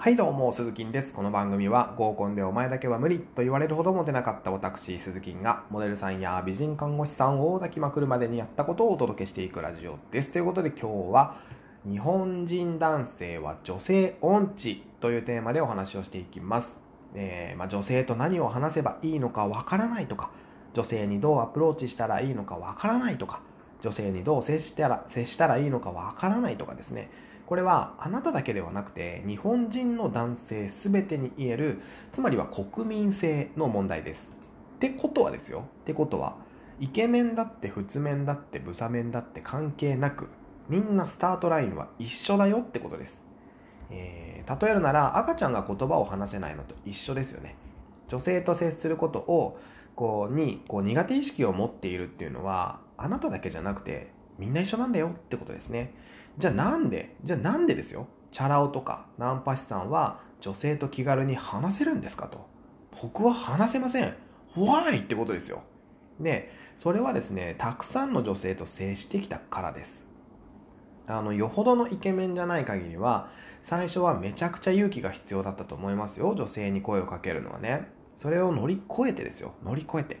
はいどうも、鈴木です。この番組は合コンでお前だけは無理と言われるほどモテなかった私、鈴木がモデルさんや美人看護師さんを抱きまくるまでにやったことをお届けしていくラジオです。ということで今日は日本人男性は女性音痴というテーマでお話をしていきます。えー、まあ、女性と何を話せばいいのかわからないとか、女性にどうアプローチしたらいいのかわからないとか、女性にどう接したら接したらいいのかわからないとかですね。これはあなただけではなくて日本人の男性全てに言えるつまりは国民性の問題です。ってことはですよってことはイケメンだって普通面だってブサ面だって関係なくみんなスタートラインは一緒だよってことです。えー、例えるなら赤ちゃんが言葉を話せないのと一緒ですよね。女性と接することをこうにこう苦手意識を持っているっていうのはあなただけじゃなくてみんな一緒なんだよってことですね。じゃあなんで？じゃあなんでですよ？チャラ男とかナンパ師さんは女性と気軽に話せるんですかと。僕は話せません。Why? ってことですよ。でそれはですねたくさんの女性と接してきたからです。あのよほどのイケメンじゃない限りは最初はめちゃくちゃ勇気が必要だったと思いますよ。女性に声をかけるのはね。それを乗り越えてですよ。乗り越えて。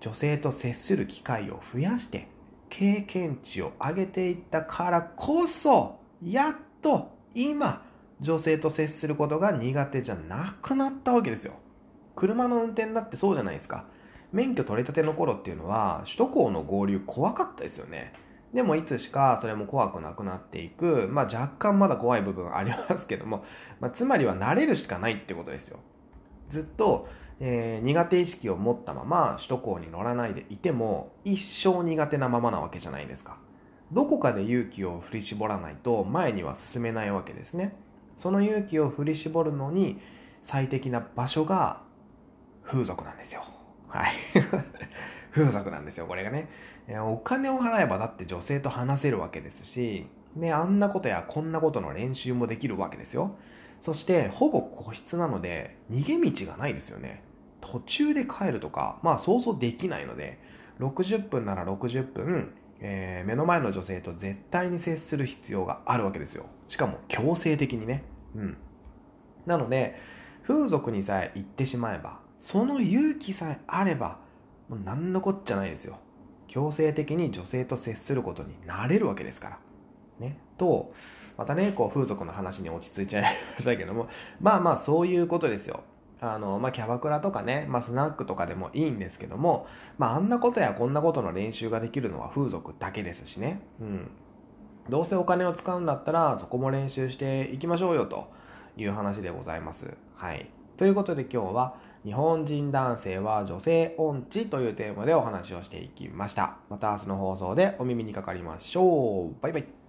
女性と接する機会を増やして経験値を上げていったからこそやっと今女性と接することが苦手じゃなくなったわけですよ。車の運転だってそうじゃないですか。免許取り立ての頃っていうのは首都高の合流怖かったですよね。でもいつしかそれも怖くなくなっていく、まあ、若干まだ怖い部分ありますけども、まあ、つまりは慣れるしかないってことですよ。ずっとえー、苦手意識を持ったまま首都高に乗らないでいても一生苦手なままなわけじゃないですか。どこかで勇気を振り絞らないと前には進めないわけですね。その勇気を振り絞るのに最適な場所が風俗なんですよ。はい。風俗なんですよこれがね。お金を払えばだって女性と話せるわけですしね、あんなことやこんなことの練習もできるわけですよ。そしてほぼ個室なので逃げ道がないですよね。途中で帰るとかまあ想像できないので60分なら60分、えー、目の前の女性と絶対に接する必要があるわけですよ。しかも強制的にね。うん。なので風俗にさえ行ってしまえばその勇気さえあればもう何のこっちゃないですよ。強制的に女性と接することになれるわけですから。ねとまたね、こう風俗の話に落ち着いちゃいましたけども、まあまあそういうことですよ。あの、まあ、キャバクラとかね、まあ、スナックとかでもいいんですけども、まあ、あんなことやこんなことの練習ができるのは風俗だけですしね。うん。どうせお金を使うんだったら、そこも練習していきましょうよという話でございます。はい。ということで今日は、日本人男性は女性音痴というテーマでお話をしていきました。また明日の放送でお耳にかかりましょう。バイバイ。